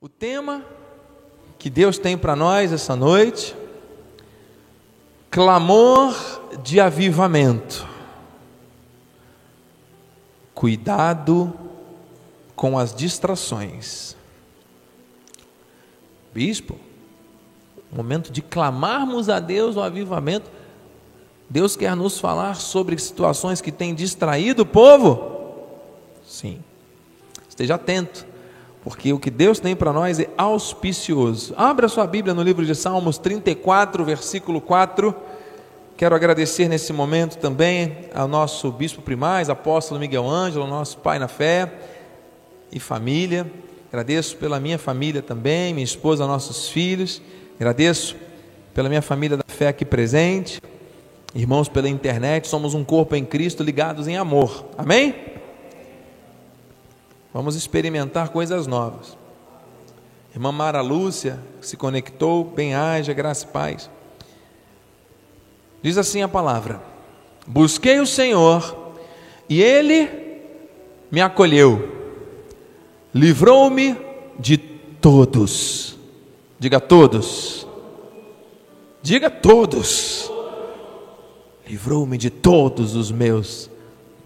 O tema que Deus tem para nós essa noite, clamor de avivamento. Cuidado com as distrações. Bispo, momento de clamarmos a Deus o avivamento. Deus quer nos falar sobre situações que têm distraído o povo? Sim. Esteja atento porque o que Deus tem para nós é auspicioso. Abra sua Bíblia no livro de Salmos 34, versículo 4. Quero agradecer nesse momento também ao nosso bispo primaz, apóstolo Miguel Ângelo, nosso pai na fé e família. Agradeço pela minha família também, minha esposa, nossos filhos. Agradeço pela minha família da fé aqui presente. Irmãos pela internet, somos um corpo em Cristo ligados em amor. Amém? Vamos experimentar coisas novas. Irmã Mara Lúcia se conectou, bem haja, graça e paz. Diz assim a palavra: Busquei o Senhor e Ele me acolheu, livrou-me de todos. Diga todos. Diga todos. Livrou-me de todos os meus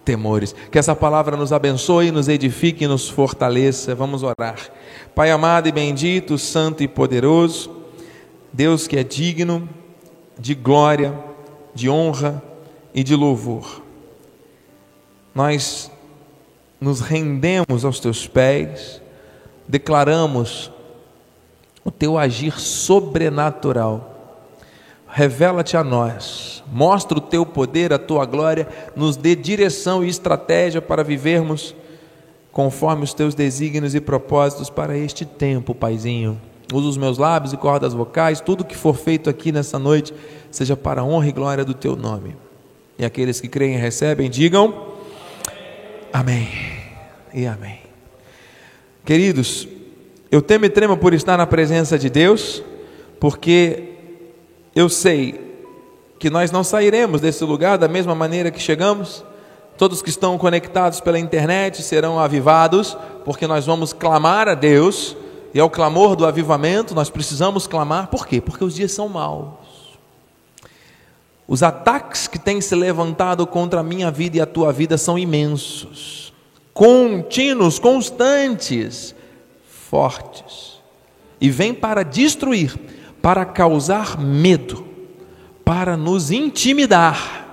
temores. Que essa palavra nos abençoe, nos edifique e nos fortaleça. Vamos orar. Pai amado e bendito, santo e poderoso, Deus que é digno de glória, de honra e de louvor. Nós nos rendemos aos teus pés, declaramos o teu agir sobrenatural revela-te a nós, mostra o teu poder, a tua glória, nos dê direção e estratégia para vivermos conforme os teus desígnios e propósitos para este tempo, Paizinho. Usa os meus lábios e cordas vocais, tudo que for feito aqui nessa noite, seja para a honra e glória do teu nome. E aqueles que creem e recebem, digam amém e amém. Queridos, eu temo e tremo por estar na presença de Deus, porque eu sei que nós não sairemos desse lugar da mesma maneira que chegamos. Todos que estão conectados pela internet serão avivados, porque nós vamos clamar a Deus, e é o clamor do avivamento, nós precisamos clamar, por quê? Porque os dias são maus. Os ataques que têm se levantado contra a minha vida e a tua vida são imensos, contínuos, constantes, fortes, e vêm para destruir para causar medo, para nos intimidar.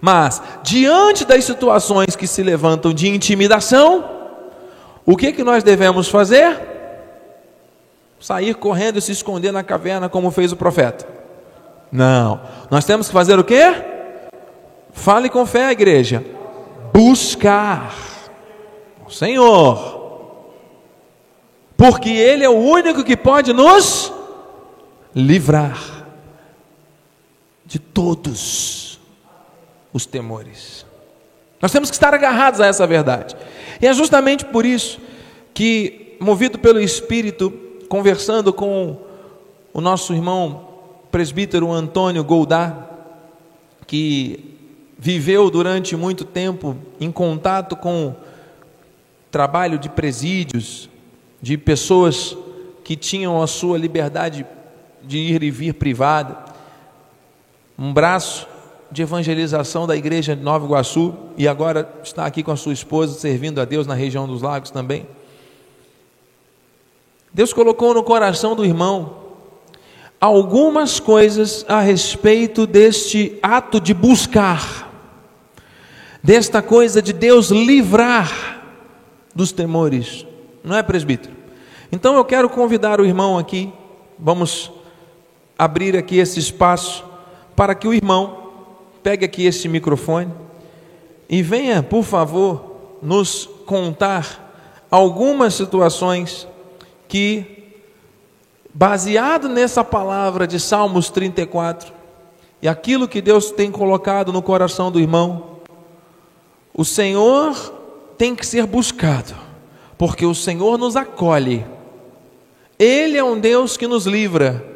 Mas, diante das situações que se levantam de intimidação, o que, que nós devemos fazer? Sair correndo e se esconder na caverna, como fez o profeta. Não, nós temos que fazer o quê? Fale com fé, igreja. Buscar o Senhor, porque Ele é o único que pode nos livrar de todos os temores. Nós temos que estar agarrados a essa verdade. E é justamente por isso que, movido pelo Espírito, conversando com o nosso irmão presbítero Antônio Goldar, que viveu durante muito tempo em contato com trabalho de presídios, de pessoas que tinham a sua liberdade de ir e vir privada, um braço de evangelização da igreja de Nova Iguaçu e agora está aqui com a sua esposa servindo a Deus na região dos lagos também. Deus colocou no coração do irmão algumas coisas a respeito deste ato de buscar, desta coisa de Deus livrar dos temores, não é, presbítero? Então eu quero convidar o irmão aqui, vamos abrir aqui esse espaço para que o irmão pegue aqui esse microfone e venha, por favor, nos contar algumas situações que, baseado nessa palavra de Salmos 34 e aquilo que Deus tem colocado no coração do irmão, o Senhor tem que ser buscado, porque o Senhor nos acolhe. Ele é um Deus que nos livra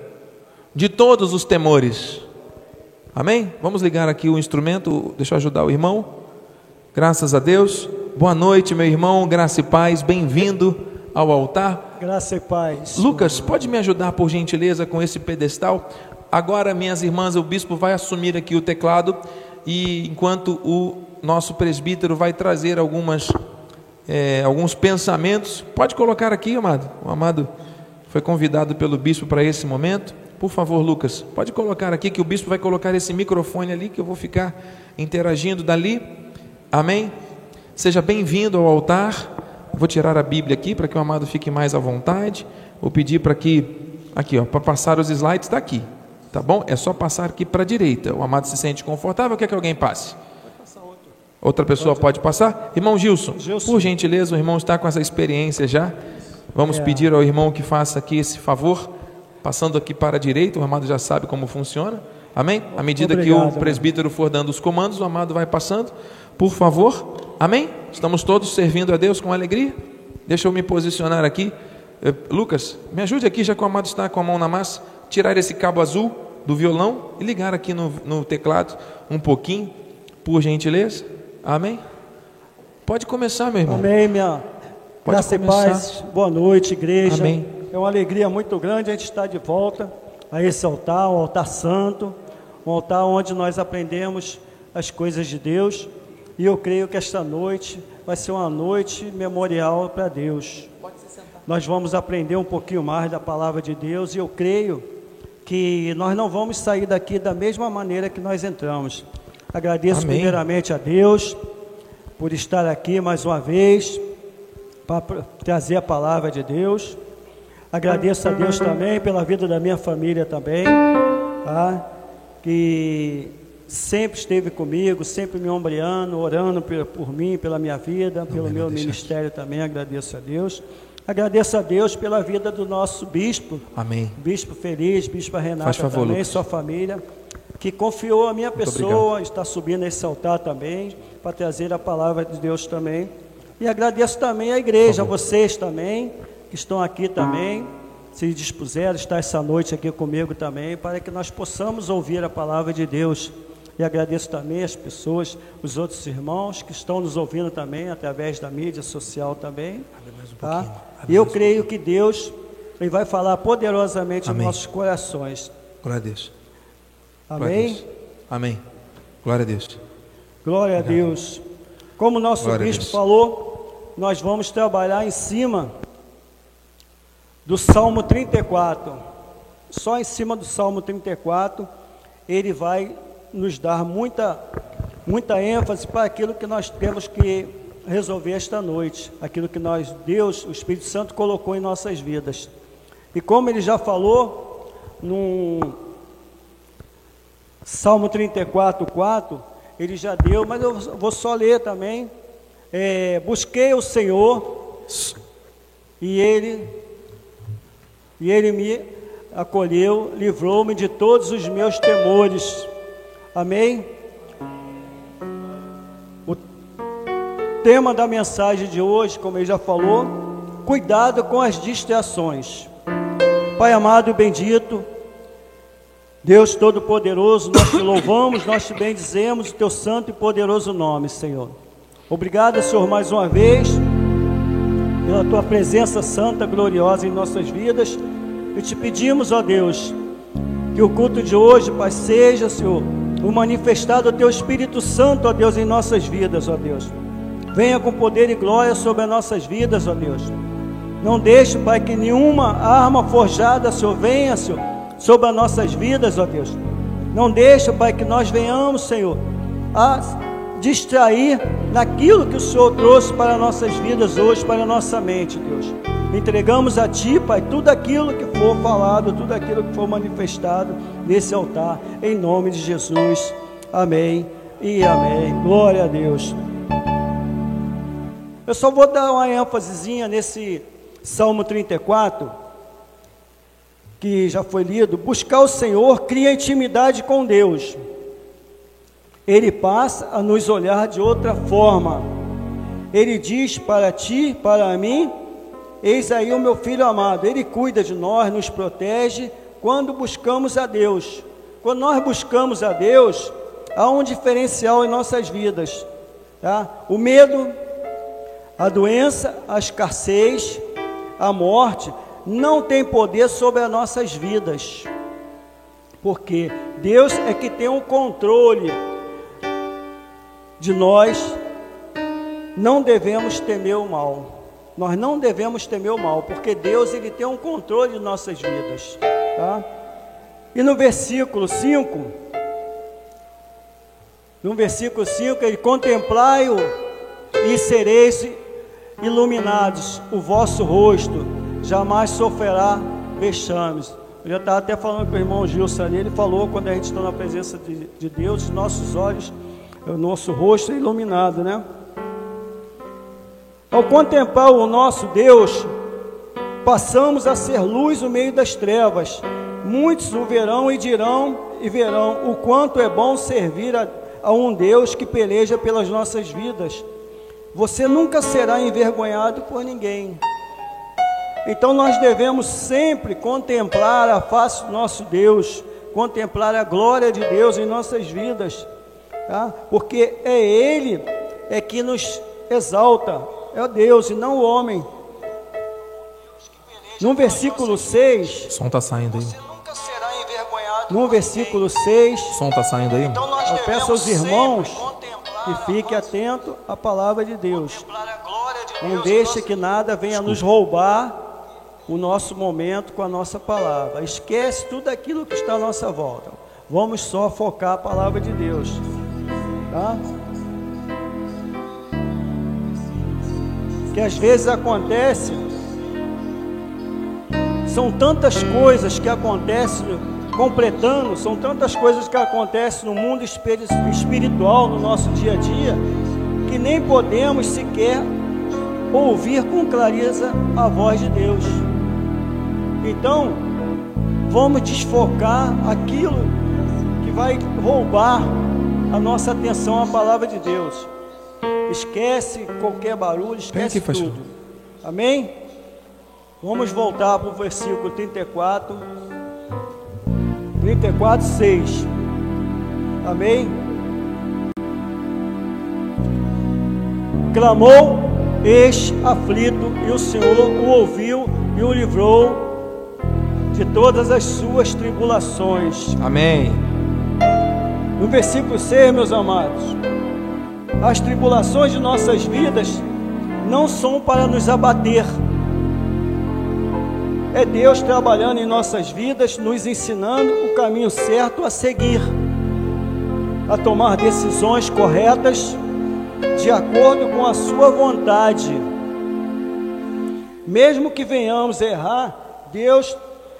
de todos os temores. Amém? Vamos ligar aqui o instrumento, deixa eu ajudar o irmão. Graças a Deus. Boa noite, meu irmão, graça e paz, bem-vindo ao altar. Graça e paz. Lucas, pode me ajudar por gentileza com esse pedestal? Agora, minhas irmãs, o bispo vai assumir aqui o teclado e enquanto o nosso presbítero vai trazer algumas é, alguns pensamentos, pode colocar aqui, amado. O amado foi convidado pelo bispo para esse momento. Por favor, Lucas, pode colocar aqui que o bispo vai colocar esse microfone ali que eu vou ficar interagindo dali. Amém? Seja bem-vindo ao altar. Vou tirar a Bíblia aqui para que o amado fique mais à vontade. Vou pedir para que, aqui, ó, para passar os slides está aqui, tá bom? É só passar aqui para a direita. O amado se sente confortável, quer que alguém passe? Outra pessoa pode passar? Irmão Gilson, Gilson, por gentileza, o irmão está com essa experiência já. Vamos é. pedir ao irmão que faça aqui esse favor, passando aqui para a direita, o amado já sabe como funciona. Amém? À medida Obrigado, que o presbítero for dando os comandos, o amado vai passando. Por favor. Amém? Estamos todos servindo a Deus com alegria? Deixa eu me posicionar aqui. Eh, Lucas, me ajude aqui, já que o amado está com a mão na massa, tirar esse cabo azul do violão e ligar aqui no, no teclado um pouquinho, por gentileza. Amém? Pode começar, meu irmão. Amém, minha. Pode Graça e paz. Boa noite, igreja. Amém. É uma alegria muito grande a gente estar de volta a esse altar, o altar santo, um altar onde nós aprendemos as coisas de Deus. E eu creio que esta noite vai ser uma noite memorial para Deus. Nós vamos aprender um pouquinho mais da palavra de Deus e eu creio que nós não vamos sair daqui da mesma maneira que nós entramos. Agradeço Amém. primeiramente a Deus por estar aqui mais uma vez para trazer a palavra de Deus. Agradeço a Deus também pela vida da minha família também, tá? que sempre esteve comigo, sempre me ombreando, orando por, por mim, pela minha vida, pelo meu ministério também. Agradeço a Deus. Agradeço a Deus pela vida do nosso bispo. Amém. Bispo feliz, bispo Renata favor, também, Lucas. sua família que confiou a minha Muito pessoa, obrigado. está subindo esse altar também, para trazer a palavra de Deus também. E agradeço também à igreja, a vocês também, que estão aqui também, se dispuseram estar essa noite aqui comigo também, para que nós possamos ouvir a palavra de Deus. E agradeço também as pessoas, os outros irmãos que estão nos ouvindo também através da mídia social também. Um tá? E eu creio que Deus ele vai falar poderosamente Amém. nos nossos corações. Glória a Deus. Amém? Amém. Glória a Deus. Glória a Deus. Como o nosso Glória bispo falou, nós vamos trabalhar em cima do Salmo 34. Só em cima do Salmo 34, ele vai nos dar muita, muita ênfase para aquilo que nós temos que resolver esta noite, aquilo que nós, Deus, o Espírito Santo colocou em nossas vidas. E como ele já falou, num Salmo 34, 4, ele já deu, mas eu vou só ler também. É, busquei o Senhor e ele e ele me acolheu, livrou-me de todos os meus temores. Amém. O tema da mensagem de hoje, como ele já falou, cuidado com as distrações. Pai amado e bendito, Deus Todo-Poderoso, nós te louvamos, nós te bendizemos o teu santo e poderoso nome, Senhor. Obrigado, Senhor, mais uma vez, pela tua presença santa, gloriosa em nossas vidas. E te pedimos, ó Deus, que o culto de hoje, Pai, seja, Senhor, o manifestado do teu Espírito Santo, ó Deus, em nossas vidas, ó Deus. Venha com poder e glória sobre as nossas vidas, ó Deus. Não deixe, Pai, que nenhuma arma forjada, Senhor, venha, Senhor sobre as nossas vidas, ó Deus. Não deixa, Pai, que nós venhamos, Senhor, a distrair naquilo que o Senhor trouxe para nossas vidas hoje, para nossa mente, Deus. Entregamos a Ti, Pai, tudo aquilo que for falado, tudo aquilo que for manifestado nesse altar, em nome de Jesus. Amém e amém. Glória a Deus. Eu só vou dar uma ênfasezinha nesse Salmo 34 que já foi lido, buscar o Senhor cria intimidade com Deus. Ele passa a nos olhar de outra forma. Ele diz para ti, para mim, eis aí o meu filho amado. Ele cuida de nós, nos protege quando buscamos a Deus. Quando nós buscamos a Deus, há um diferencial em nossas vidas. Tá? O medo, a doença, a escassez, a morte, não tem poder sobre as nossas vidas. Porque Deus é que tem o controle de nós, não devemos temer o mal. Nós não devemos temer o mal, porque Deus ele tem um controle de nossas vidas, tá? E no versículo 5, no versículo 5, ele contemplai-o e sereis iluminados, o vosso rosto jamais sofrerá vexames. Eu já estava até falando com o irmão Gilson ali, ele falou quando a gente está na presença de, de Deus, nossos olhos, o nosso rosto é iluminado, né? Ao contemplar o nosso Deus, passamos a ser luz no meio das trevas. Muitos o verão e dirão e verão o quanto é bom servir a, a um Deus que peleja pelas nossas vidas. Você nunca será envergonhado por ninguém. Então nós devemos sempre contemplar a face do nosso Deus, contemplar a glória de Deus em nossas vidas, tá? porque é Ele é que nos exalta, é Deus e não o homem. No versículo 6. O som está saindo aí. No versículo 6. O som está saindo aí. Então eu peço aos irmãos que fiquem atentos à palavra de Deus. Não deixe que nada venha nos roubar o nosso momento com a nossa palavra. Esquece tudo aquilo que está à nossa volta. Vamos só focar a palavra de Deus. Tá? que às vezes acontece, são tantas coisas que acontecem, completando, são tantas coisas que acontecem no mundo espiritual, no nosso dia a dia, que nem podemos sequer ouvir com clareza a voz de Deus. Então, vamos desfocar aquilo vai roubar a nossa atenção à palavra de Deus. Esquece qualquer barulho, esquece aqui, tudo. Amém? Vamos voltar para o versículo 34. 34, 6. Amém? Clamou este aflito, e o Senhor o ouviu e o livrou de todas as suas tribulações. Amém. No versículo 6, meus amados. As tribulações de nossas vidas não são para nos abater. É Deus trabalhando em nossas vidas, nos ensinando o caminho certo a seguir, a tomar decisões corretas de acordo com a Sua vontade. Mesmo que venhamos errar, Deus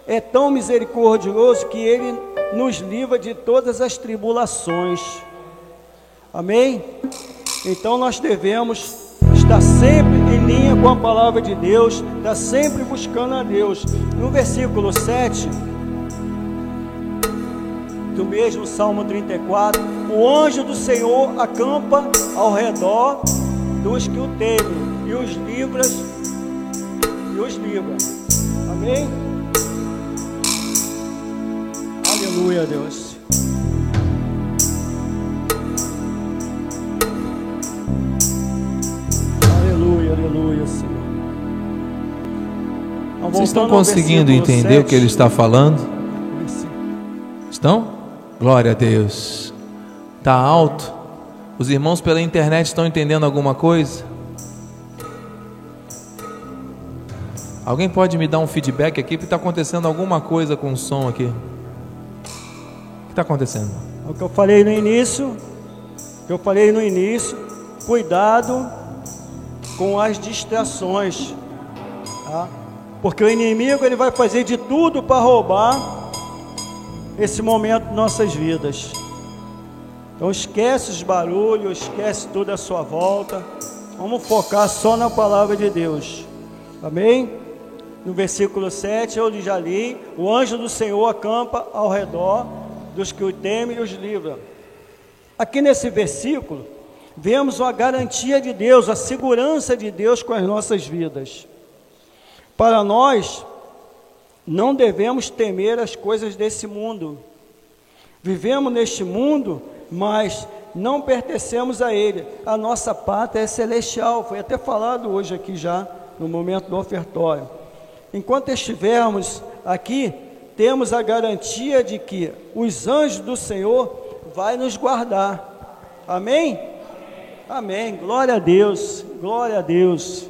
é tão misericordioso que Ele nos livra de todas as tribulações. Amém? Então nós devemos estar sempre em linha com a palavra de Deus, estar sempre buscando a Deus. No versículo 7 do mesmo Salmo 34, o anjo do Senhor acampa ao redor dos que o temem e os livra e os livra. Amém? Aleluia, Deus. Aleluia, Senhor. Então, Vocês estão conseguindo entender 7. o que ele está falando? Estão? Glória a Deus. Está alto? Os irmãos pela internet estão entendendo alguma coisa? Alguém pode me dar um feedback aqui? Porque está acontecendo alguma coisa com o som aqui. Está acontecendo? O que eu falei no início, que eu falei no início, cuidado com as distrações, tá? porque o inimigo ele vai fazer de tudo para roubar esse momento nossas vidas. Então esquece os barulhos, esquece tudo à sua volta. Vamos focar só na palavra de Deus. Amém? No versículo 7 eu já li: O anjo do Senhor acampa ao redor dos que o temem e os livra. Aqui nesse versículo, vemos a garantia de Deus, a segurança de Deus com as nossas vidas. Para nós, não devemos temer as coisas desse mundo. Vivemos neste mundo, mas não pertencemos a ele. A nossa pátria é celestial, foi até falado hoje aqui já, no momento do ofertório. enquanto estivermos aqui, temos a garantia de que os anjos do Senhor vai nos guardar. Amém? Amém. Glória a Deus. Glória a Deus.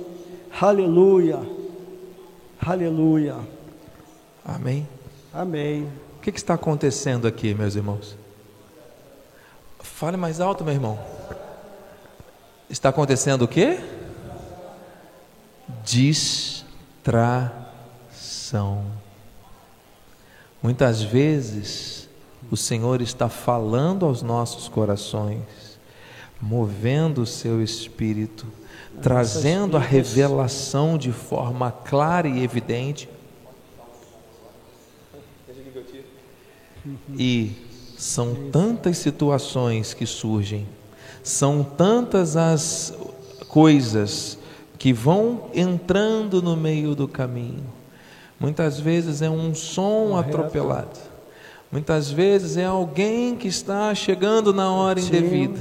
Aleluia. Aleluia. Amém. Amém. O que, que está acontecendo aqui, meus irmãos? Fale mais alto, meu irmão. Está acontecendo o quê? Distração. Muitas vezes o Senhor está falando aos nossos corações, movendo o seu espírito, trazendo a revelação de forma clara e evidente. E são tantas situações que surgem, são tantas as coisas que vão entrando no meio do caminho. Muitas vezes é um som atropelado. Muitas vezes é alguém que está chegando na hora indevida.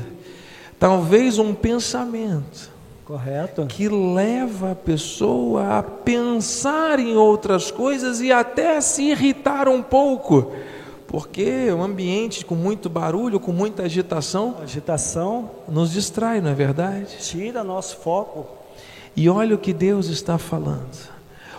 Talvez um pensamento. Correto. Que leva a pessoa a pensar em outras coisas e até a se irritar um pouco. Porque o ambiente com muito barulho, com muita agitação, agitação nos distrai, não é verdade? Tira nosso foco. E olha o que Deus está falando.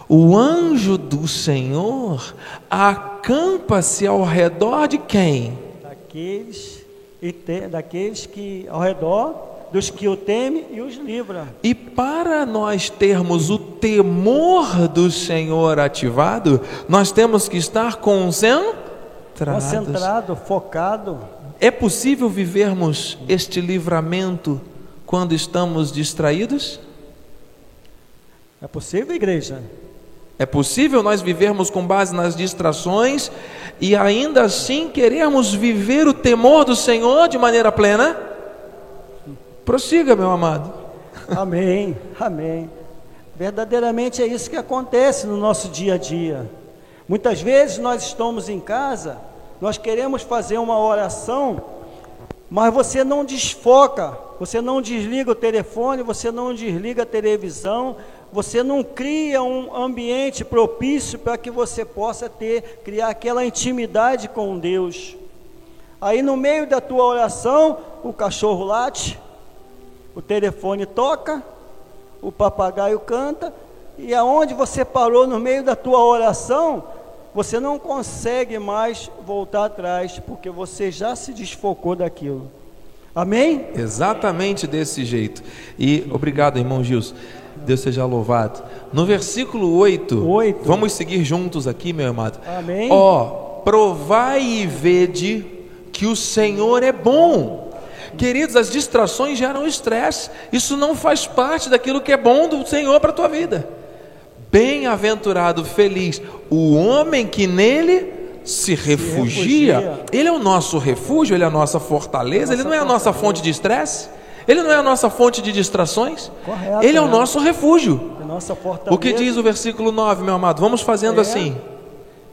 O anjo do Senhor acampa-se ao redor de quem? Daqueles, e te, daqueles que ao redor dos que o temem e os livra. E para nós termos o temor do Senhor ativado, nós temos que estar concentrados. Concentrado, focado. É possível vivermos este livramento quando estamos distraídos? É possível, igreja? É possível nós vivermos com base nas distrações e ainda assim queremos viver o temor do Senhor de maneira plena? Prossiga, meu amado. Amém, amém. Verdadeiramente é isso que acontece no nosso dia a dia. Muitas vezes nós estamos em casa, nós queremos fazer uma oração, mas você não desfoca, você não desliga o telefone, você não desliga a televisão, você não cria um ambiente propício para que você possa ter, criar aquela intimidade com Deus. Aí no meio da tua oração, o cachorro late, o telefone toca, o papagaio canta, e aonde você parou no meio da tua oração, você não consegue mais voltar atrás, porque você já se desfocou daquilo. Amém? Exatamente desse jeito. E obrigado, irmão Gilson. Deus seja louvado. No versículo 8, 8. vamos seguir juntos aqui, meu amado. Amém. Ó, provai e vede que o Senhor é bom. Queridos, as distrações geram estresse. Isso não faz parte daquilo que é bom do Senhor para a tua vida. Bem-aventurado, feliz, o homem que nele se refugia. refugia. Ele é o nosso refúgio, ele é a nossa fortaleza, Nossa ele não é a nossa fonte de estresse. Ele não é a nossa fonte de distrações? Correto, Ele é o né? nosso refúgio. O que diz o versículo 9, meu amado? Vamos fazendo É. assim.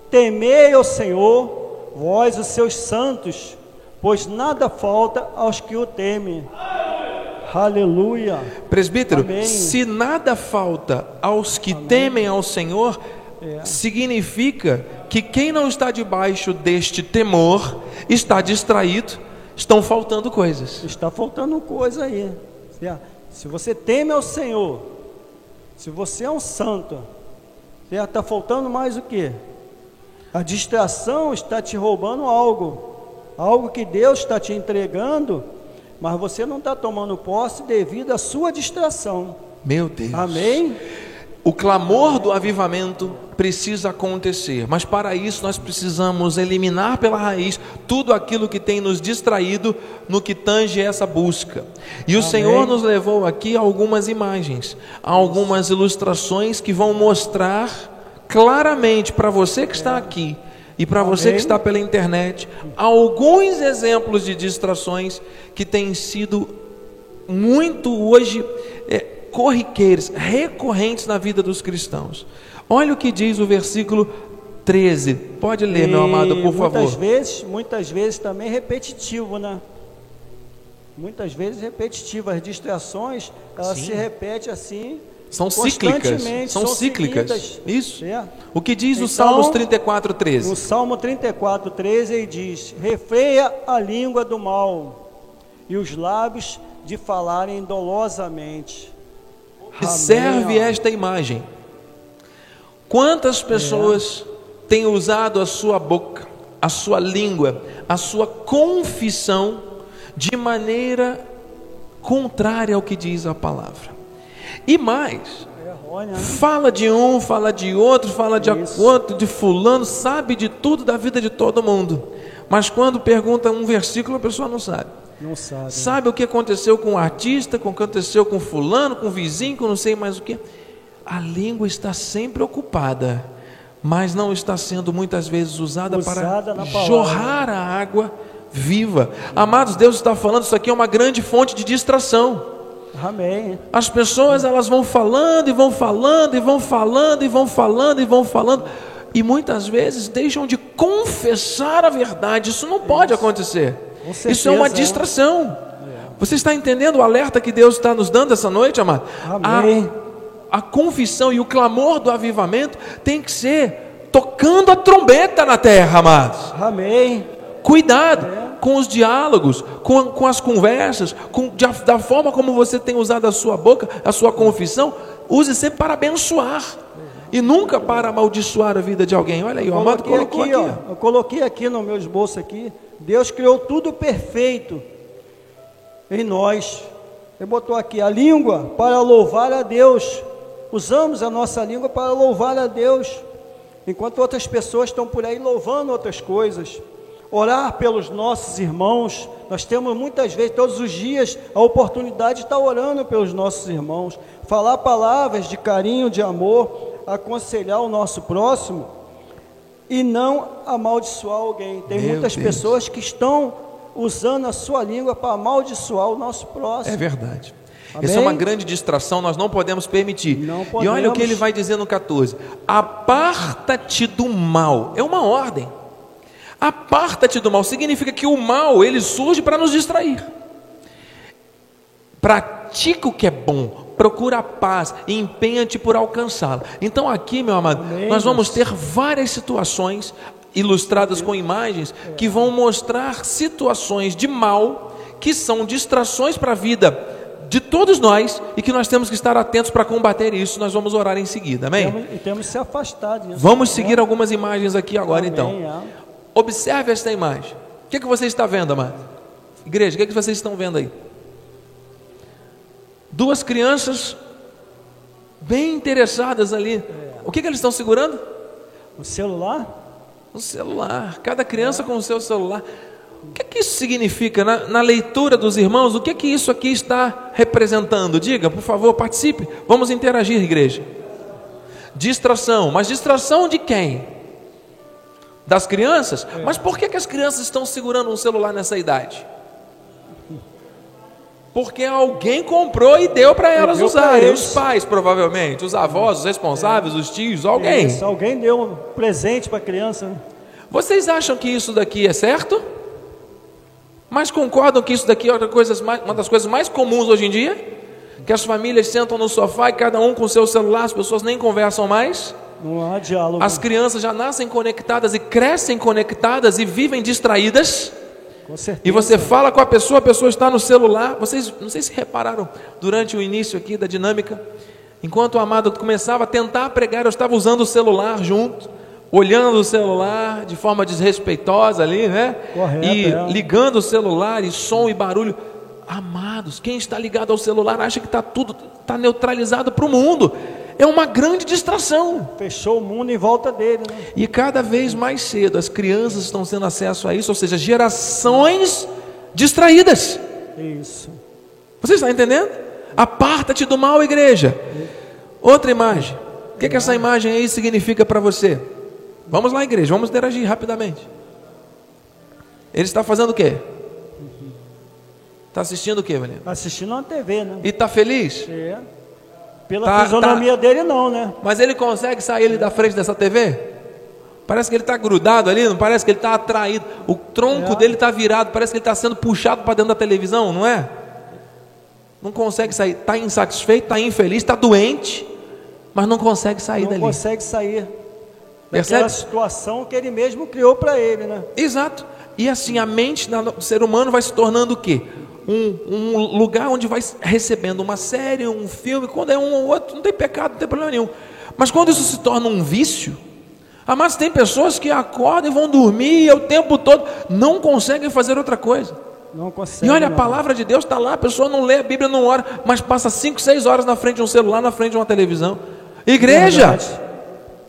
Temei ao Senhor, vós os seus santos, pois nada falta aos que o temem. Aleluia. Presbítero, Amém. se nada falta aos que temem ao Senhor, É. significa que quem não está debaixo deste temor está distraído, estão faltando coisas. Está faltando coisa aí. Se- você teme ao Senhor, se você é um santo, está faltando mais o que? A distração está te roubando algo, algo que Deus está te entregando, mas você não está tomando posse devido à sua distração. Meu Deus. Amém? O clamor do avivamento precisa acontecer, mas para isso nós precisamos eliminar pela raiz tudo aquilo que tem nos distraído no que tange essa busca. E o Amém. Senhor nos levou aqui a algumas imagens, a algumas ilustrações que vão mostrar claramente para você que está aqui e para você que está pela internet alguns exemplos de distrações que têm sido muito hoje é, corriqueiros, recorrentes na vida dos cristãos. Olha o que diz o versículo 13. Pode ler, meu E amado, por favor. Muitas vezes, muitas vezes também repetitivo, né? Muitas vezes repetitivo. As distrações, elas Sim. se repetem assim São cíclicas. Constantemente São, são cíclicas. seguidas. Isso. É. O que diz o Então, Salmos 34, No 13? Salmo 34, 13, ele diz: Refreia a língua do mal e os lábios de falarem dolosamente. Observe esta imagem. Quantas pessoas têm usado a sua boca, a sua língua, a sua confissão de maneira contrária ao que diz a palavra? E mais, É né? fala de um, fala de outro, fala de outro, de fulano, sabe de tudo da vida de todo mundo. Mas quando pergunta um versículo, a pessoa não sabe. Não sabe. Sabe o que aconteceu com o artista, com o que aconteceu com fulano, com o vizinho, com não sei mais o que. A língua está sempre ocupada, mas não está sendo muitas vezes usada, Usada para jorrar a água viva. Amados, Deus está falando, isso aqui é uma grande fonte de distração. Amém. As pessoas elas vão falando e vão falando e vão falando e vão falando e vão falando e muitas vezes deixam de confessar a verdade. Isso não pode acontecer. Isso é uma é. distração. Você está entendendo o alerta que Deus está nos dando essa noite, amado? Amém. A, a confissão e o clamor do avivamento tem que ser tocando a trombeta na terra, amados. Amém. Cuidado com os diálogos, com, com as conversas, com, de- da forma como você tem usado a sua boca, a sua confissão, use sempre para abençoar e nunca para amaldiçoar a vida de alguém. Olha aí, o amado Coloquei colocou aqui, aqui. ó, eu coloquei aqui no meu esboço aqui. Deus criou tudo perfeito em nós. Ele botou aqui a língua para louvar a Deus. Usamos a nossa língua para louvar a Deus, enquanto outras pessoas estão por aí louvando outras coisas. Orar pelos nossos irmãos, nós temos muitas vezes, todos os dias, a oportunidade de estar orando pelos nossos irmãos, falar palavras de carinho, de amor, aconselhar o nosso próximo e não amaldiçoar alguém. Tem Meu muitas Deus. pessoas que estão usando a sua língua para amaldiçoar o nosso próximo. É verdade. Amém? Essa é uma grande distração, nós não podemos permitir. Não E olha o que podemos. ele vai dizer no 14: Aparta-te do mal. É uma ordem. Aparta-te do mal significa que o mal ele surge para nos distrair. Pratica o que é bom, procura a paz e empenha-te por alcançá-la. Então, aqui, meu amado, Amém, nós vamos ter várias situações ilustradas com imagens que vão mostrar situações de mal que são distrações para a vida de todos nós e que nós temos que estar atentos para combater isso. Nós vamos orar em seguida, amém? Temos- e temos que se afastar disso. Vamos seguir algumas imagens aqui agora, então. Amém, é. Observe esta imagem. O que, é que você está vendo, amado? Igreja, o que, é que vocês estão vendo aí? Duas crianças bem interessadas ali. O que, que eles estão segurando? O celular? Um celular. Cada criança com o seu celular. O que, que isso significa na, na leitura dos irmãos? O que, que isso aqui está representando? Diga, por favor, participe. Vamos interagir, igreja. Distração. Mas distração de quem? Das crianças? Mas por que, que as crianças estão segurando um celular nessa idade? Porque alguém comprou e deu para elas deu usarem. eles. Os pais, provavelmente. Os avós, os responsáveis, os tios, alguém. Isso, alguém deu um presente para a criança. Vocês acham que isso daqui é certo? Mas concordam que isso daqui é uma das coisas mais comuns hoje em dia? Que as famílias sentam no sofá e cada um com seu celular, as pessoas nem conversam mais? Não há diálogo. As crianças já nascem conectadas e crescem conectadas e vivem distraídas? E você fala com a pessoa, a pessoa está no celular. Vocês não sei se repararam durante o início aqui da dinâmica, enquanto o amado começava a tentar pregar, eu estava usando o celular junto, olhando o celular de forma desrespeitosa ali, né? Correto, e é. ligando o celular e som e barulho. Amados, quem está ligado ao celular acha que está tudo está neutralizado para o mundo. É uma grande distração. Fechou o mundo em volta dele, né? E cada vez mais cedo as crianças estão tendo acesso a isso, ou seja, gerações distraídas. Isso. Você está entendendo? Aparta-te do mal, igreja. Outra imagem. O que, que essa imagem aí significa para você? Vamos lá, igreja, vamos interagir rapidamente. Ele está fazendo o quê? Está assistindo o quê, Valente? Assistindo na TV, né? E está feliz? É. Pela Tá- fisionomia dele, não, né? Mas ele consegue sair ali da frente dessa TV? Parece que ele está grudado ali, não parece que ele está atraído. O tronco É. dele está virado, parece que ele está sendo puxado para dentro da televisão, não é? Não consegue sair, está insatisfeito, está infeliz, está doente, mas não consegue sair não dali. consegue sair daquela situação que ele mesmo criou para ele, né? Exato. E assim a mente do ser humano vai se tornando o quê? Um, um lugar onde vai recebendo uma série, um filme, quando é um ou outro, não tem pecado, não tem problema nenhum. Mas quando isso se torna um vício, amados, tem pessoas que acordam e vão dormir o tempo todo, não conseguem fazer outra coisa. Não consegue. E olha, a não. palavra de Deus está lá, a pessoa não lê a Bíblia, não ora, mas passa 5, 6 horas na frente de um celular, na frente de uma televisão. Igreja, Verdade.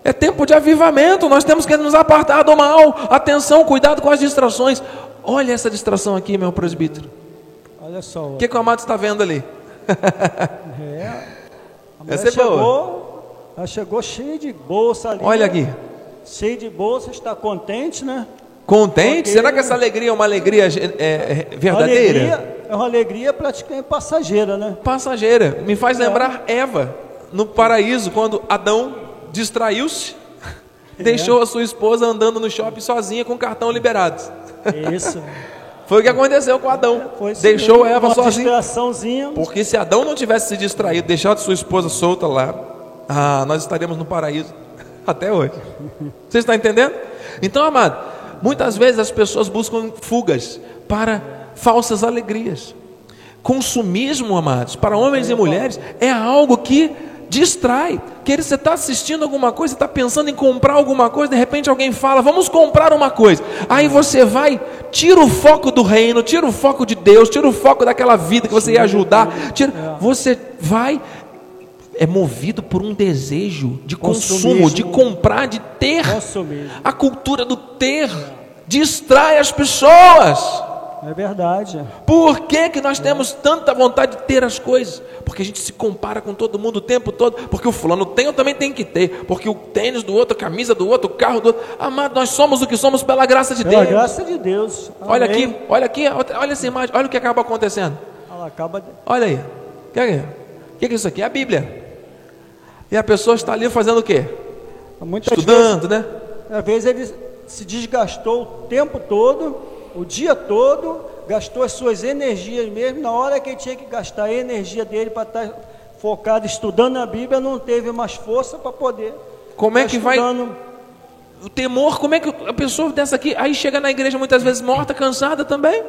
é tempo de avivamento, nós temos que nos apartar do mal. Atenção, cuidado com as distrações. Olha essa distração aqui, meu presbítero. Olha só. O que, que o amado está vendo ali? É. A Essa é boa. chegou, ela chegou cheia de bolsa ali. Olha aqui. Cheia de bolsa, está contente, né? Contente? Ok. Será que essa alegria é uma alegria é, é, verdadeira? Alegria, é uma alegria praticamente passageira, né? Passageira. Me faz É. lembrar Eva no paraíso, quando Adão distraiu-se, É. deixou a sua esposa andando no shopping sozinha com o cartão liberado. Isso. Foi o que aconteceu com Adão. Deixou mesmo, Eva sozinha. Porque se Adão não tivesse se distraído, deixado sua esposa solta lá, ah, nós estaríamos no paraíso até hoje. Você está entendendo? Então, amado, muitas vezes as pessoas buscam fugas para falsas alegrias. Consumismo, amados, para homens e mulheres, é algo que distrai. Que você está assistindo alguma coisa, está pensando em comprar alguma coisa, de repente alguém fala, vamos comprar uma coisa. Aí você vai, tira o foco do reino, tira o foco de Deus, tira o foco daquela vida que você ia ajudar. Tira, você vai é movido por um desejo de consumo, de comprar, de ter. A cultura do ter distrai as pessoas. É verdade. Por que, que nós temos tanta vontade de ter as coisas? Porque a gente se compara com todo mundo o tempo todo. Porque o fulano tem, eu também tenho que ter. Porque o tênis do outro, a camisa do outro, o carro do outro. Amado, nós somos o que somos pela graça de Pela Deus. graça de Deus. Olha Amém. aqui, olha aqui, olha essa imagem, olha o que acaba acontecendo. Ela acaba de... Olha aí. O que, é- o que é isso aqui? É a Bíblia. E a pessoa está ali fazendo o quê? Muitas vezes, Estudando, né? às vezes ele se desgastou o tempo todo, o dia todo, gastou as suas energias mesmo. Na hora que ele tinha que gastar a energia dele para estar focado estudando a Bíblia, não teve mais força para poder. Como é estar que vai estudando. o temor, como é que a pessoa dessa aqui, aí chega na igreja muitas vezes morta, cansada também,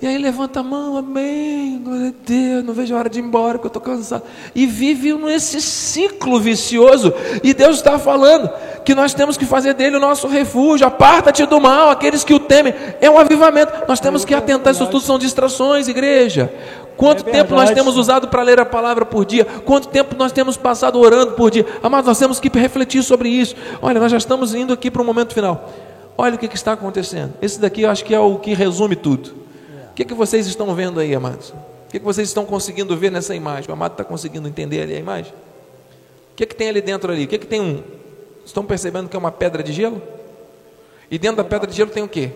e aí levanta a mão, amém, glória a Deus, não vejo a hora de ir embora, que eu estou cansado, e vive nesse ciclo vicioso, e Deus está falando que nós temos que fazer dele o nosso refúgio, aparta-te do mal, aqueles que o temem, é um avivamento, nós temos que atentar, isso tudo são distrações, igreja, Quanto É tempo nós temos usado para ler a palavra por dia? Quanto tempo nós temos passado orando por dia? Amados, nós temos que refletir sobre isso. Olha, nós já estamos indo aqui para o momento final. Olha o que, que está acontecendo. Esse daqui eu acho que é o que resume tudo. O que, que vocês estão vendo aí, amados? O que, que vocês estão conseguindo ver nessa imagem? O amado está conseguindo entender ali a imagem? O que, que tem ali dentro ali? O que, que tem um. Estão percebendo que é uma pedra de gelo? E dentro da pedra de gelo tem o quê?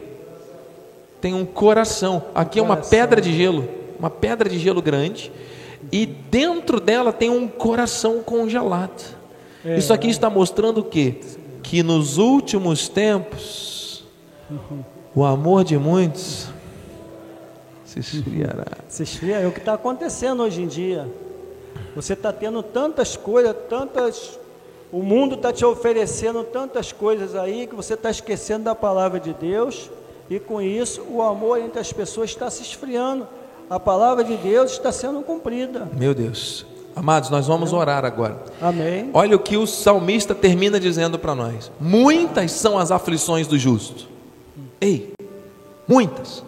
Tem um coração. Aqui é uma pedra de gelo, uma pedra de gelo grande, e dentro dela tem um coração congelado. É. Isso aqui está mostrando o quê? Que nos últimos tempos o amor de muitos se esfriará. Se esfria, é o que está acontecendo hoje em dia. Você está tendo tantas coisas, tantas. O mundo está te oferecendo tantas coisas aí que você está esquecendo da palavra de Deus, e com isso o amor entre as pessoas está se esfriando. A palavra de Deus está sendo cumprida. Meu Deus. Amados, nós vamos orar agora. Amém. Olha o que o salmista termina dizendo para nós: Muitas são as aflições do justo. Ei, muitas.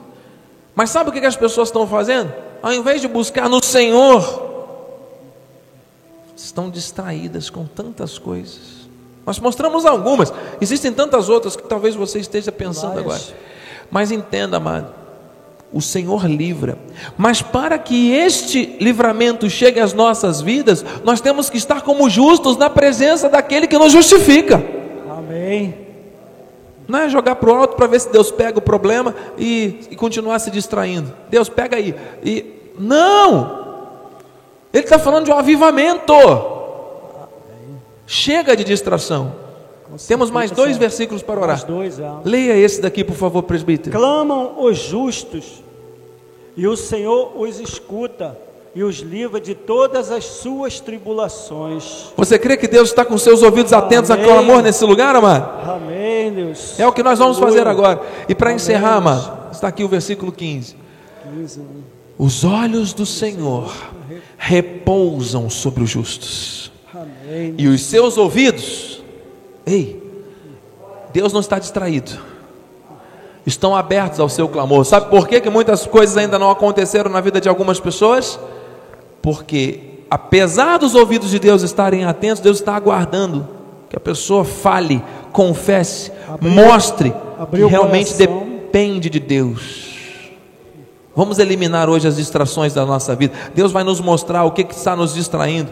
Mas sabe o que as pessoas estão fazendo? Ao invés de buscar no Senhor, estão distraídas com tantas coisas. Nós mostramos algumas, existem tantas outras que talvez você esteja pensando agora. Mas entenda, amado, o Senhor livra. Mas para que este livramento chegue às nossas vidas, nós temos que estar como justos na presença daquele que nos justifica. Amém. Não é jogar para o alto para ver se Deus pega o problema e, e continuar se distraindo. Deus pega aí. E não! Ele está falando de um avivamento. Chega de distração. Temos mais dois versículos para orar. Dois, é. Leia esse daqui, por favor, presbítero. Clamam os justos, e o Senhor os escuta, e os livra de todas as suas tribulações. Você crê que Deus está com seus ouvidos atentos a Amém. clamor nesse lugar, amado? Amém, Deus. É o que nós vamos fazer agora. E para encerrar, amado, está aqui o versículo 15. Os olhos do Senhor repousam sobre os justos, Amém. e os seus ouvidos, ei, Deus não está distraído, estão abertos ao seu clamor. Sabe por que, que muitas coisas ainda não aconteceram na vida de algumas pessoas? Porque, apesar dos ouvidos de Deus estarem atentos, Deus está aguardando que a pessoa fale, confesse, Abriu- mostre abriu que realmente depende de Deus. Vamos eliminar hoje as distrações da nossa vida. Deus vai nos mostrar o que, que está nos distraindo,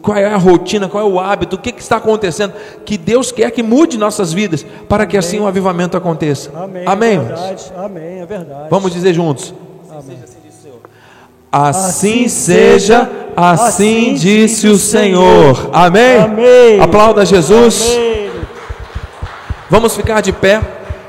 qual é a rotina, qual é o hábito, o que, que está acontecendo, que Deus quer que mude nossas vidas, para que assim o avivamento aconteça. Amém. Amém. É verdade. Amém, é verdade. Vamos dizer juntos. Amém. Assim seja, assim assim disse o Senhor. Amém? Amém. Aplauda Jesus. Amém. Vamos ficar de pé.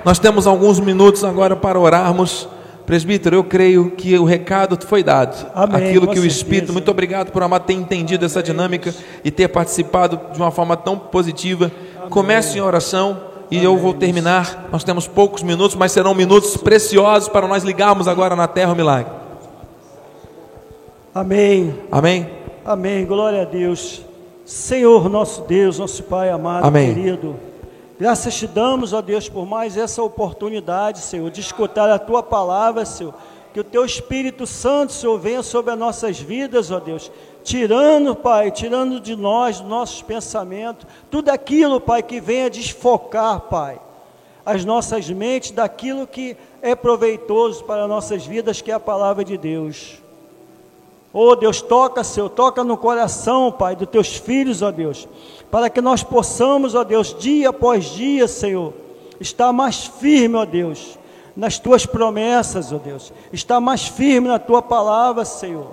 Nós temos alguns minutos agora para orarmos. Presbítero, eu creio que o recado foi dado. Amém, Aquilo que o certeza. Espírito, muito obrigado por amar ter entendido essa dinâmica e ter participado de uma forma tão positiva. Comece em oração e eu vou terminar. Nós temos poucos minutos, mas serão minutos preciosos para nós ligarmos agora na terra o milagre. Amém. Amém? Amém. Glória a Deus. Senhor, nosso Deus, nosso Pai amado, Amém. querido. Graças te damos, ó Deus, por mais essa oportunidade, Senhor, de escutar a tua palavra, Senhor. Que o teu Espírito Santo, Senhor, venha sobre as nossas vidas, ó Deus. Tirando, Pai, tirando de nós, dos nossos pensamentos, tudo aquilo, Pai, que venha desfocar, Pai, as nossas mentes daquilo que é proveitoso para nossas vidas, que é a palavra de Deus. Oh Deus, toca, Senhor, toca no coração, Pai, dos teus filhos, ó Deus, para que nós possamos, ó Deus, dia após dia, Senhor, estar mais firme, ó Deus, nas tuas promessas, ó Deus, estar mais firme na tua palavra, Senhor.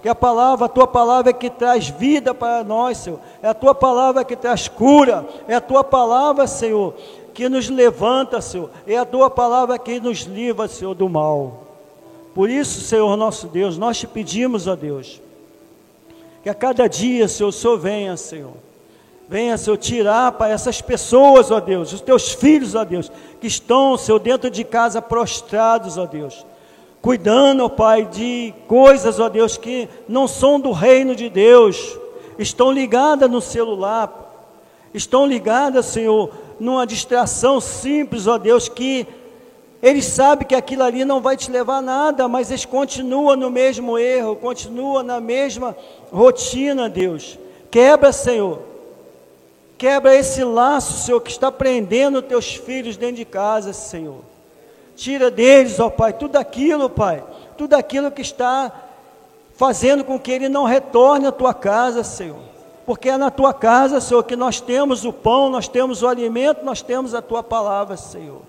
Que a palavra, a tua palavra é que traz vida para nós, Senhor. É a tua palavra que traz cura. É a tua palavra, Senhor, que nos levanta, Senhor. É a tua palavra que nos livra, Senhor, do mal. Por isso, Senhor nosso Deus, nós te pedimos, ó Deus, que a cada dia, Senhor, o Senhor venha, Senhor. Venha, Senhor, tirar para essas pessoas, ó Deus, os teus filhos, ó Deus, que estão, Senhor, dentro de casa prostrados, ó Deus. Cuidando, ó Pai, de coisas, ó Deus, que não são do reino de Deus. Estão ligadas no celular, estão ligadas, Senhor, numa distração simples, ó Deus, que eles sabem que aquilo ali não vai te levar a nada, mas eles continuam no mesmo erro, continuam na mesma rotina, Deus. Quebra, Senhor. Quebra esse laço, Senhor, que está prendendo teus filhos dentro de casa, Senhor. Tira deles, ó Pai, tudo aquilo, Pai, tudo aquilo que está fazendo com que ele não retorne à tua casa, Senhor. Porque é na tua casa, Senhor, que nós temos o pão, nós temos o alimento, nós temos a tua palavra, Senhor.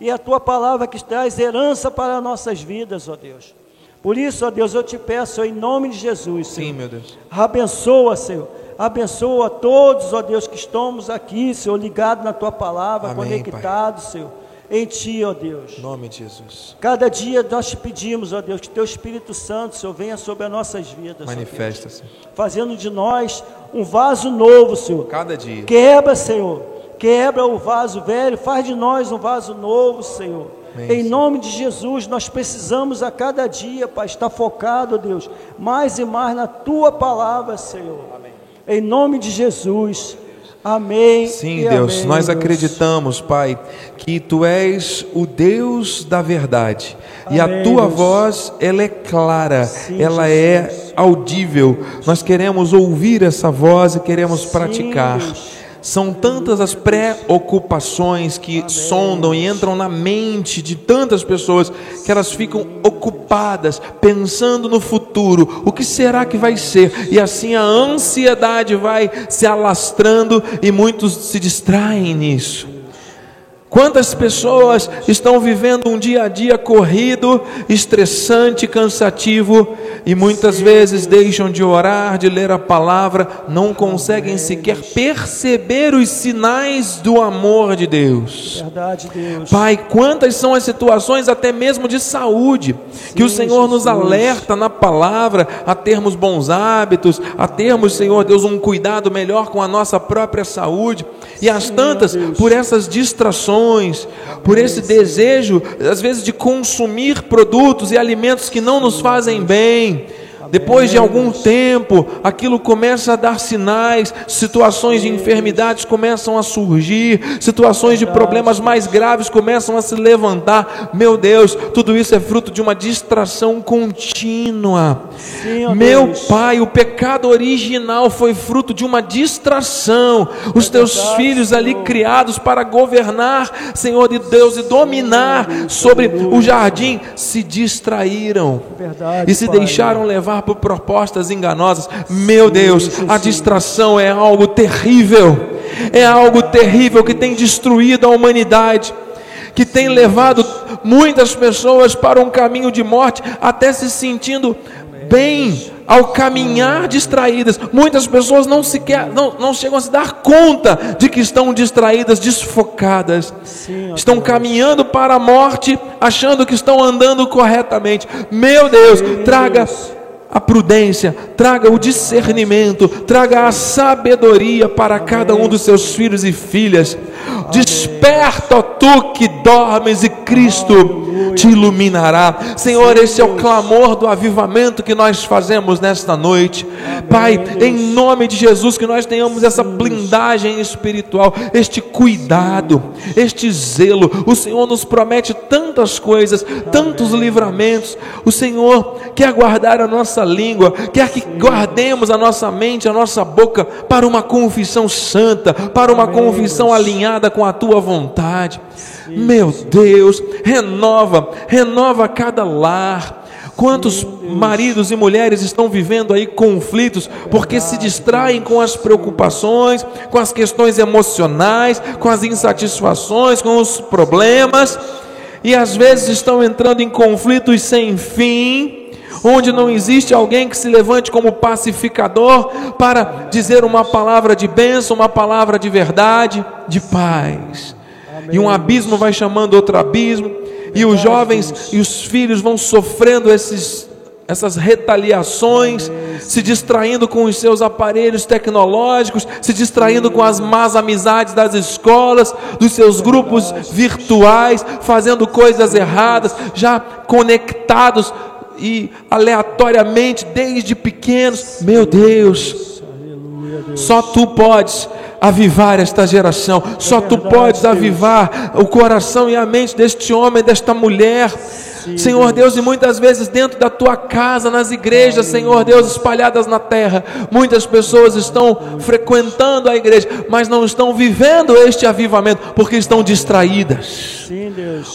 E a tua palavra que traz herança para nossas vidas, ó Deus. Por isso, ó Deus, eu te peço em nome de Jesus, Senhor. Sim, meu Deus. Abençoa, Senhor. Abençoa todos, ó Deus, que estamos aqui, Senhor, ligados na tua palavra, Amém, conectados, Senhor, em ti, ó Deus. Em nome de Jesus. Cada dia nós te pedimos, ó Deus, que teu Espírito Santo, Senhor, venha sobre as nossas vidas, Manifesta-se. fazendo de nós um vaso novo, Senhor. Cada dia. Quebra, Senhor. Quebra o vaso velho, faz de nós um vaso novo, Senhor. Amém, em nome de Jesus, nós precisamos a cada dia, Pai, estar focado, Deus, mais e mais na tua palavra, Senhor. Em nome de Jesus. Amém. Sim, Deus, amém, nós Deus. acreditamos, Pai, que Tu és o Deus da verdade. E a Amém, Tua Deus. voz, ela é clara, Sim, ela Jesus. é audível. Nós queremos ouvir essa voz e queremos Sim, praticar. Deus. São tantas as preocupações que sondam e entram na mente de tantas pessoas que elas ficam ocupadas, pensando no futuro, o que será que vai ser? E assim a ansiedade vai se alastrando e muitos se distraem nisso. Quantas pessoas estão vivendo um dia a dia corrido, estressante, cansativo, e muitas vezes deixam de orar, de ler a palavra, não conseguem sequer perceber os sinais do amor de Deus. Pai, quantas são as situações até mesmo de saúde que o Senhor nos alerta na palavra a termos bons hábitos, a termos, Senhor Deus, um cuidado melhor com a nossa própria saúde. E as tantas, por essas distrações, por esse desejo, às vezes, de consumir produtos e alimentos que não nos fazem bem. Depois de algum tempo, aquilo começa a dar sinais, situações de enfermidades começam a surgir, situações de problemas mais graves começam a se levantar. Meu Deus, tudo isso é fruto de uma distração contínua. Meu. Pai, o pecado original foi fruto de uma distração. Os teus verdade, filhos ali criados para governar, Senhor de Deus, e dominar sobre o jardim, se distraíram e se deixaram levar por propostas enganosas. Meu Deus, a distração é algo terrível. É algo terrível que tem destruído a humanidade, que tem levado muitas pessoas para um caminho de morte, até se sentindo bem ao caminhar distraídas. Muitas pessoas não sequer não, não chegam a se dar conta de que estão distraídas, desfocadas. Estão caminhando para a morte, achando que estão andando corretamente. Meu Deus, traga a prudência, traga o discernimento, traga a sabedoria para cada um dos seus filhos e filhas. Desperta, ó tu que dormes, e Cristo te iluminará. Senhor, esse é o clamor do avivamento que nós fazemos nesta noite. Pai, em nome de Jesus, que nós tenhamos essa blindagem espiritual, este cuidado, este zelo. O Senhor nos promete tantas coisas, tantos livramentos. O Senhor quer guardar a nossa língua, quer que guardemos a nossa mente, a nossa boca para uma confissão santa, para uma confissão alinhada com a tua vontade. Meu Deus, renova, renova cada lar. Quantos maridos e mulheres estão vivendo aí conflitos porque se distraem com as preocupações, com as questões emocionais, com as insatisfações, com os problemas, e às vezes estão entrando em conflitos sem fim, onde não existe alguém que se levante como pacificador para dizer uma palavra de bênção, uma palavra de verdade, de paz. E um abismo vai chamando outro abismo, e os jovens e os filhos vão sofrendo esses, essas retaliações, se distraindo com os seus aparelhos tecnológicos, se distraindo com as más amizades das escolas, dos seus grupos virtuais, fazendo coisas erradas, já conectados e aleatoriamente desde pequenos. Meu Deus, só tu podes avivar esta geração, só tu podes avivar o coração e a mente deste homem, desta mulher. Senhor Deus, e muitas vezes dentro da tua casa, nas igrejas, Senhor Deus, espalhadas na terra, muitas pessoas estão frequentando a igreja, mas não estão vivendo este avivamento porque estão distraídas.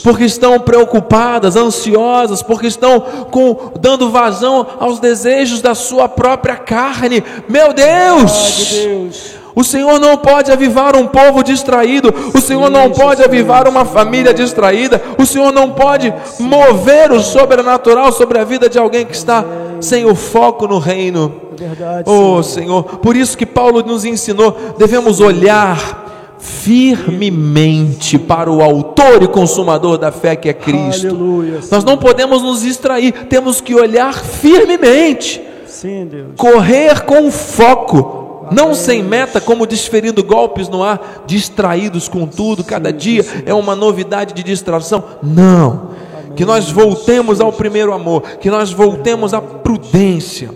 Porque estão preocupadas, ansiosas, porque estão com, dando vazão aos desejos da sua própria carne. Meu Deus! O Senhor não pode avivar um povo distraído, o Senhor não pode avivar uma família distraída, o Senhor não pode mover o sobrenatural sobre a vida de alguém que está sem o foco no reino. É verdade, Oh Senhor. Por isso que Paulo nos ensinou, devemos olhar firmemente para o autor e consumador da fé que é Cristo. Aleluia. Nós não podemos nos distrair, temos que olhar firmemente, Sim, Deus. correr com foco, não sem meta, como desferindo golpes no ar, distraídos com tudo, cada dia é uma novidade de distração. Não. Que nós voltemos ao primeiro amor, que nós voltemos à prudência,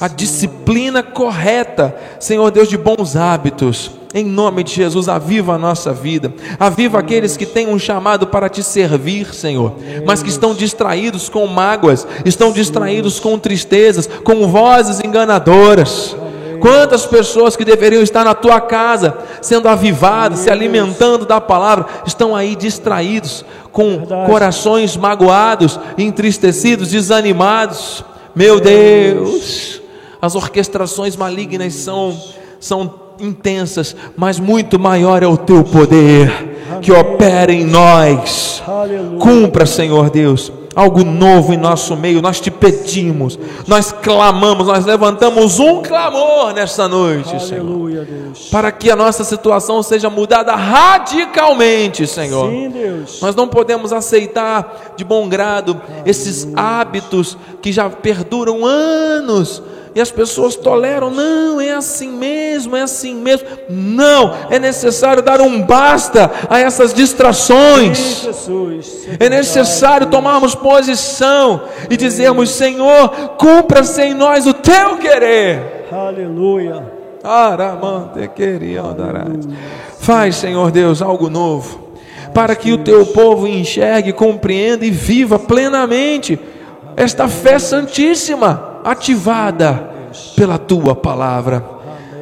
à disciplina correta, Senhor Deus de bons hábitos. Em nome de Jesus, aviva a nossa vida, aviva aqueles que têm um chamado para te servir, Senhor, mas que estão distraídos com mágoas, estão distraídos com tristezas, com vozes enganadoras. Quantas pessoas que deveriam estar na tua casa, sendo avivadas, se alimentando da palavra, estão aí distraídos, com Verdade. corações magoados, entristecidos, desanimados. Meu Deus, as orquestrações malignas são, são intensas, mas muito maior é o teu poder que opera em nós. Aleluia. Cumpra, Senhor Deus, algo novo em nosso meio. Nós te pedimos, nós clamamos, nós levantamos um clamor nesta noite, Aleluia, Senhor, Deus. para que a nossa situação seja mudada radicalmente, Senhor. Sim, Deus. Nós não podemos aceitar de bom grado esses hábitos que já perduram anos e as pessoas toleram. Não, é assim mesmo, é assim mesmo. Não, é necessário dar um basta a essas distrações. É necessário tomarmos posição e dizermos: Senhor, cumpra-se em nós o teu querer. Aleluia. Faz, Senhor Deus, algo novo, para que o teu povo enxergue, compreenda e viva plenamente esta fé santíssima, ativada pela tua palavra.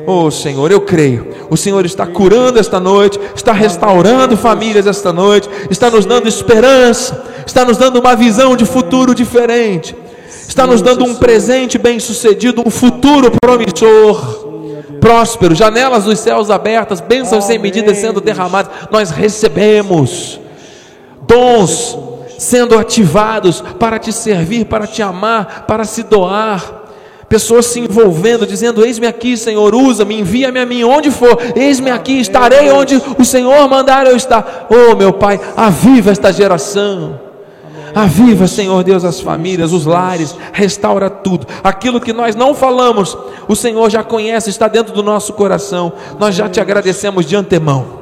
Oh Senhor, eu creio. O Senhor está curando esta noite, está restaurando famílias esta noite, está nos dando esperança, está nos dando uma visão de futuro diferente, está nos dando um presente bem-sucedido, um futuro promissor próspero, janelas dos céus abertas, bênçãos sem medida sendo derramadas. Nós recebemos dons sendo ativados para te servir, para te amar, para se doar. Pessoas se envolvendo, dizendo: Eis-me aqui, Senhor, usa-me, envia-me a mim onde for, eis-me aqui, estarei onde o Senhor mandar eu estar. Oh, meu Pai, aviva esta geração. Aviva, Senhor Deus, as famílias, os lares, restaura tudo. Aquilo que nós não falamos, o Senhor já conhece, está dentro do nosso coração. Nós já te agradecemos de antemão,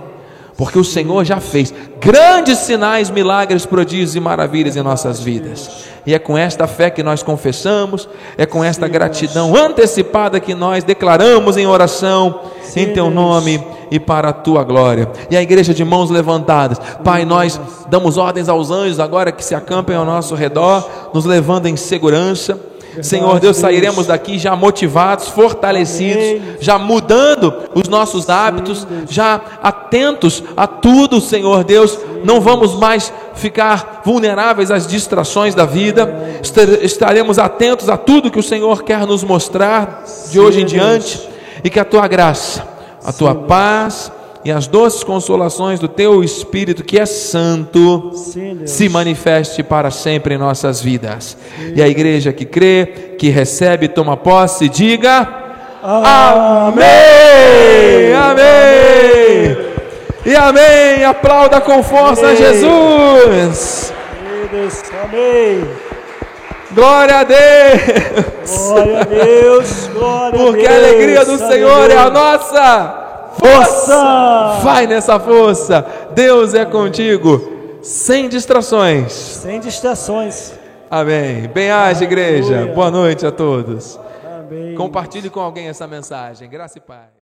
porque o Senhor já fez grandes sinais, milagres, prodígios e maravilhas em nossas vidas. E é com esta fé que nós confessamos, é com esta gratidão antecipada que nós declaramos em oração, em teu nome e para a tua glória. E a igreja de mãos levantadas, Pai, nós damos ordens aos anjos agora que se acampem ao nosso redor, nos levando em segurança. Senhor Deus, sairemos daqui já motivados, fortalecidos, já mudando os nossos hábitos, já atentos a tudo, Senhor Deus. Não vamos mais ficar vulneráveis às distrações da vida, estaremos atentos a tudo que o Senhor quer nos mostrar de hoje em diante, e que a tua graça, a tua paz, e as doces consolações do teu Espírito, que é santo, Sim, se manifeste para sempre em nossas vidas. E a igreja que crê, que recebe, toma posse, diga: Amém! Amém! E amém! Aplauda com força a Amém. Jesus! Deus. Amém. Glória a Deus! Glória a Deus. Glória Porque a a Deus. alegria do Senhor é a nossa Força. Vai nessa força. Deus é contigo, sem distrações. Sem distrações. Amém. Bem-aja, igreja. Boa noite a todos. Amém. Compartilhe com alguém essa mensagem. Graça e paz.